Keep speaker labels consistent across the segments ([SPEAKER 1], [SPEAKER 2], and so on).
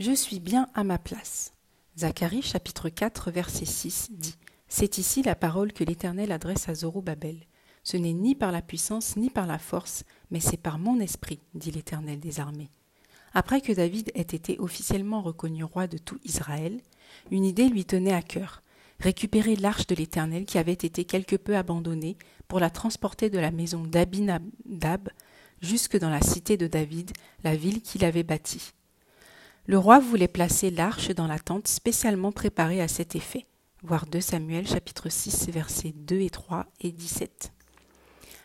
[SPEAKER 1] Je suis bien à ma place. Zacharie chapitre 4 verset 6 dit C'est ici la parole que l'Éternel adresse à Zorobabel. Ce n'est ni par la puissance ni par la force, mais c'est par mon esprit, dit l'Éternel des armées. Après que David ait été officiellement reconnu roi de tout Israël, une idée lui tenait à cœur récupérer l'arche de l'Éternel qui avait été quelque peu abandonnée pour la transporter de la maison d'Abinadab jusque dans la cité de David, la ville qu'il avait bâtie. Le roi voulait placer l'arche dans la tente spécialement préparée à cet effet. Voir 2 Samuel chapitre 6 versets 2 et 3 et 17.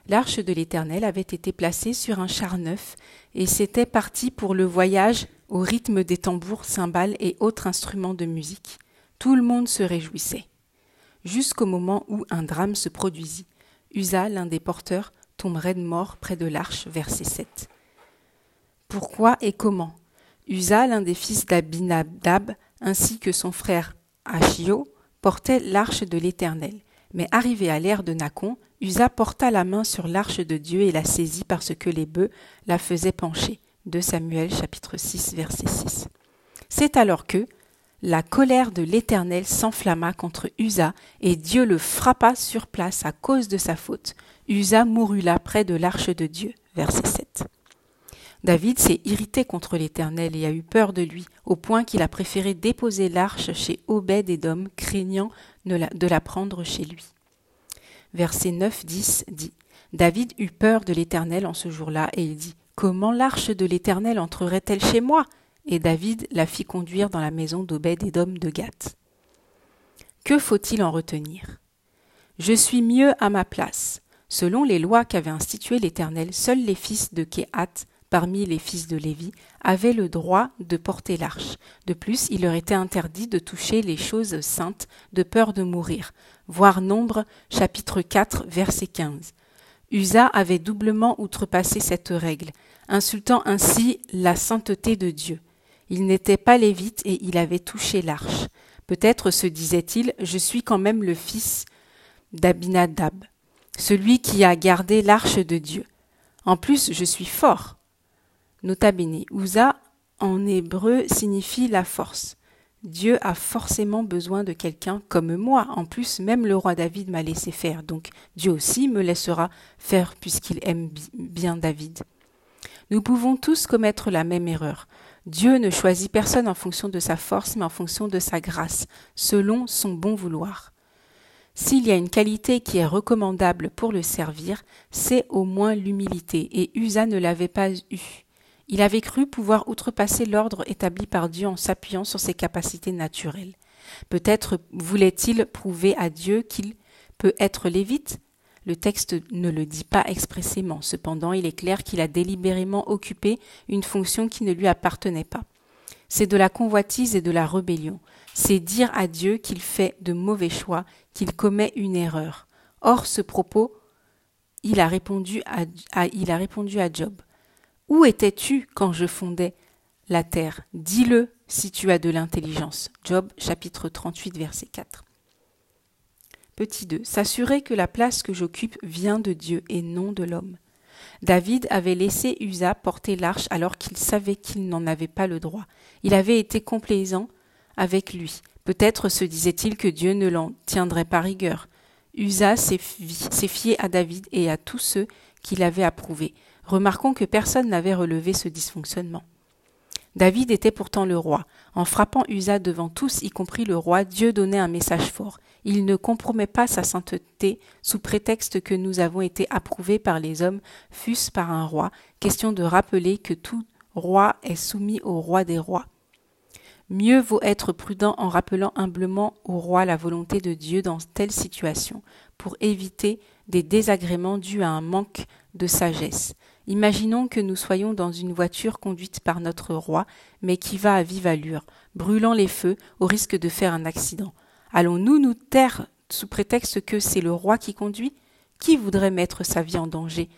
[SPEAKER 1] L'arche de l'Éternel avait été placée sur un char neuf et s'était parti pour le voyage au rythme des tambours, cymbales et autres instruments de musique. Tout le monde se réjouissait. Jusqu'au moment où un drame se produisit. Usa, l'un des porteurs, tombe raide mort près de l'arche, verset 7. Pourquoi et comment Usa, l'un des fils d'Abinadab, ainsi que son frère Achio, portait l'arche de l'Éternel. Mais arrivé à l'ère de Nacon, Usa porta la main sur l'arche de Dieu et la saisit parce que les bœufs la faisaient pencher. 2 Samuel chapitre 6 verset 6. C'est alors que la colère de l'Éternel s'enflamma contre Usa et Dieu le frappa sur place à cause de sa faute. Usa mourut là près de l'arche de Dieu. Verset 7. David s'est irrité contre l'Éternel et a eu peur de lui, au point qu'il a préféré déposer l'arche chez Obed-Édom, craignant de la prendre chez lui. Verset 9-10 dit David eut peur de l'Éternel en ce jour-là, et il dit Comment l'arche de l'Éternel entrerait-elle chez moi? Et David la fit conduire dans la maison d'Obed-Édom de Gath. Que faut-il en retenir? Je suis mieux à ma place. Selon les lois qu'avait instituées l'Éternel, seuls les fils de Kehat parmi les fils de Lévi, avaient le droit de porter l'arche. De plus, il leur était interdit de toucher les choses saintes de peur de mourir. Voir Nombre, chapitre 4, verset 15. Usa avait doublement outrepassé cette règle, insultant ainsi la sainteté de Dieu. Il n'était pas lévite et il avait touché l'arche. Peut-être se disait-il, je suis quand même le fils d'Abinadab, celui qui a gardé l'arche de Dieu. En plus, je suis fort. Nota bene, en hébreu signifie la force. Dieu a forcément besoin de quelqu'un comme moi. En plus, même le roi David m'a laissé faire, donc Dieu aussi me laissera faire puisqu'il aime bien David. Nous pouvons tous commettre la même erreur. Dieu ne choisit personne en fonction de sa force, mais en fonction de sa grâce, selon son bon vouloir. S'il y a une qualité qui est recommandable pour le servir, c'est au moins l'humilité, et Usa ne l'avait pas eue. Il avait cru pouvoir outrepasser l'ordre établi par Dieu en s'appuyant sur ses capacités naturelles. Peut-être voulait-il prouver à Dieu qu'il peut être lévite? Le texte ne le dit pas expressément, cependant il est clair qu'il a délibérément occupé une fonction qui ne lui appartenait pas. C'est de la convoitise et de la rébellion. C'est dire à Dieu qu'il fait de mauvais choix, qu'il commet une erreur. Or, ce propos, il a répondu à, il a répondu à Job. Où étais-tu quand je fondais la terre? Dis-le si tu as de l'intelligence. Job chapitre 38 verset 4. Petit 2. S'assurer que la place que j'occupe vient de Dieu et non de l'homme. David avait laissé Usa porter l'arche alors qu'il savait qu'il n'en avait pas le droit. Il avait été complaisant avec lui. Peut-être se disait-il que Dieu ne l'en tiendrait pas rigueur. Usa s'est fié à David et à tous ceux qui l'avaient approuvé. Remarquons que personne n'avait relevé ce dysfonctionnement. David était pourtant le roi. En frappant Usa devant tous, y compris le roi, Dieu donnait un message fort. Il ne compromet pas sa sainteté sous prétexte que nous avons été approuvés par les hommes, fût-ce par un roi, question de rappeler que tout roi est soumis au roi des rois. Mieux vaut être prudent en rappelant humblement au roi la volonté de Dieu dans telle situation, pour éviter des désagréments dus à un manque de sagesse. Imaginons que nous soyons dans une voiture conduite par notre roi, mais qui va à vive allure, brûlant les feux au risque de faire un accident. Allons-nous nous taire sous prétexte que c'est le roi qui conduit? Qui voudrait mettre sa vie en danger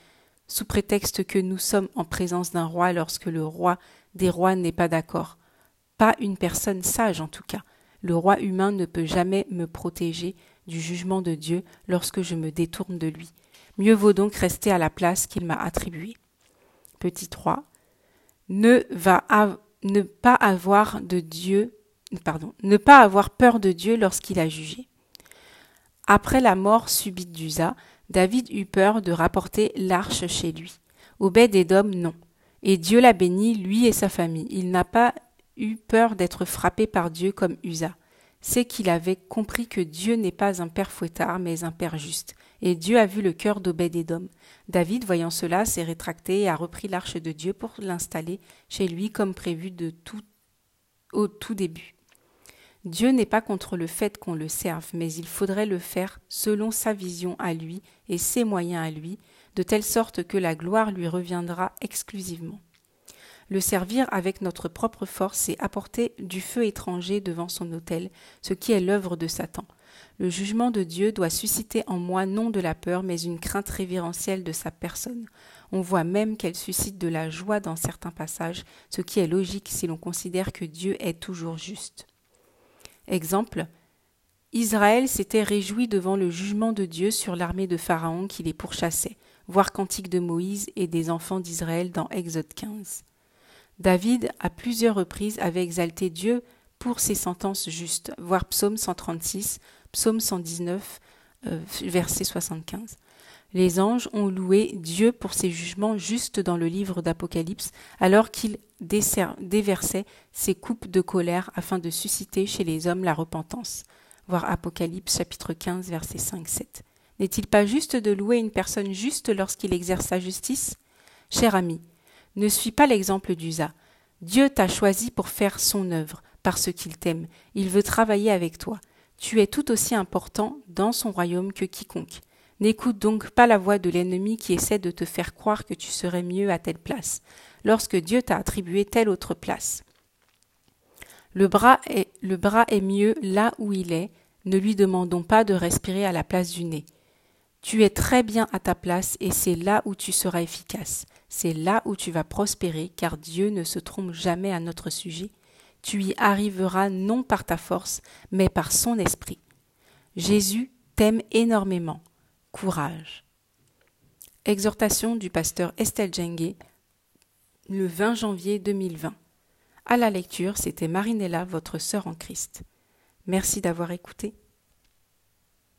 [SPEAKER 1] sous prétexte que nous sommes en présence d'un roi lorsque le roi des rois n'est pas d'accord? Pas une personne sage en tout cas. Le roi humain ne peut jamais me protéger du jugement de Dieu lorsque je me détourne de lui. Mieux vaut donc rester à la place qu'il m'a attribuée. Petit 3. Ne va ne pas avoir de Dieu, pardon, ne pas avoir peur de Dieu lorsqu'il a jugé. Après la mort subite d'Usa, David eut peur de rapporter l'arche chez lui. Obed-Edom, non. Et Dieu l'a béni, lui et sa famille. Il n'a pas eu peur d'être frappé par Dieu comme Usa. C'est qu'il avait compris que Dieu n'est pas un père fouettard, mais un père juste. Et Dieu a vu le cœur d'Obed-Edom. David, voyant cela, s'est rétracté et a repris l'arche de Dieu pour l'installer chez lui comme prévu de tout, au tout début. Dieu n'est pas contre le fait qu'on le serve, mais il faudrait le faire selon sa vision à lui et ses moyens à lui, de telle sorte que la gloire lui reviendra exclusivement. Le servir avec notre propre force, c'est apporter du feu étranger devant son autel, ce qui est l'œuvre de Satan. Le jugement de Dieu doit susciter en moi non de la peur, mais une crainte révérentielle de sa personne. On voit même qu'elle suscite de la joie dans certains passages, ce qui est logique si l'on considère que Dieu est toujours juste. Exemple Israël s'était réjoui devant le jugement de Dieu sur l'armée de Pharaon qui les pourchassait voir Cantique de Moïse et des enfants d'Israël dans Exode 15. David, à plusieurs reprises, avait exalté Dieu pour ses sentences justes, voir Psaume 136, Psaume 119, euh, verset 75. Les anges ont loué Dieu pour ses jugements justes dans le livre d'Apocalypse, alors qu'il déversait ses coupes de colère afin de susciter chez les hommes la repentance. Voir Apocalypse chapitre 15, verset 5-7. N'est-il pas juste de louer une personne juste lorsqu'il exerce sa justice? Cher ami, ne suis pas l'exemple d'Usa. Dieu t'a choisi pour faire son œuvre, parce qu'il t'aime. Il veut travailler avec toi. Tu es tout aussi important dans son royaume que quiconque. N'écoute donc pas la voix de l'ennemi qui essaie de te faire croire que tu serais mieux à telle place, lorsque Dieu t'a attribué telle autre place. Le bras, est, le bras est mieux là où il est, ne lui demandons pas de respirer à la place du nez. Tu es très bien à ta place et c'est là où tu seras efficace. C'est là où tu vas prospérer car Dieu ne se trompe jamais à notre sujet. Tu y arriveras non par ta force mais par son esprit. Jésus t'aime énormément. Courage. Exhortation du pasteur Estelle Djengue le 20 janvier 2020. À la lecture, c'était Marinella, votre sœur en Christ. Merci d'avoir écouté.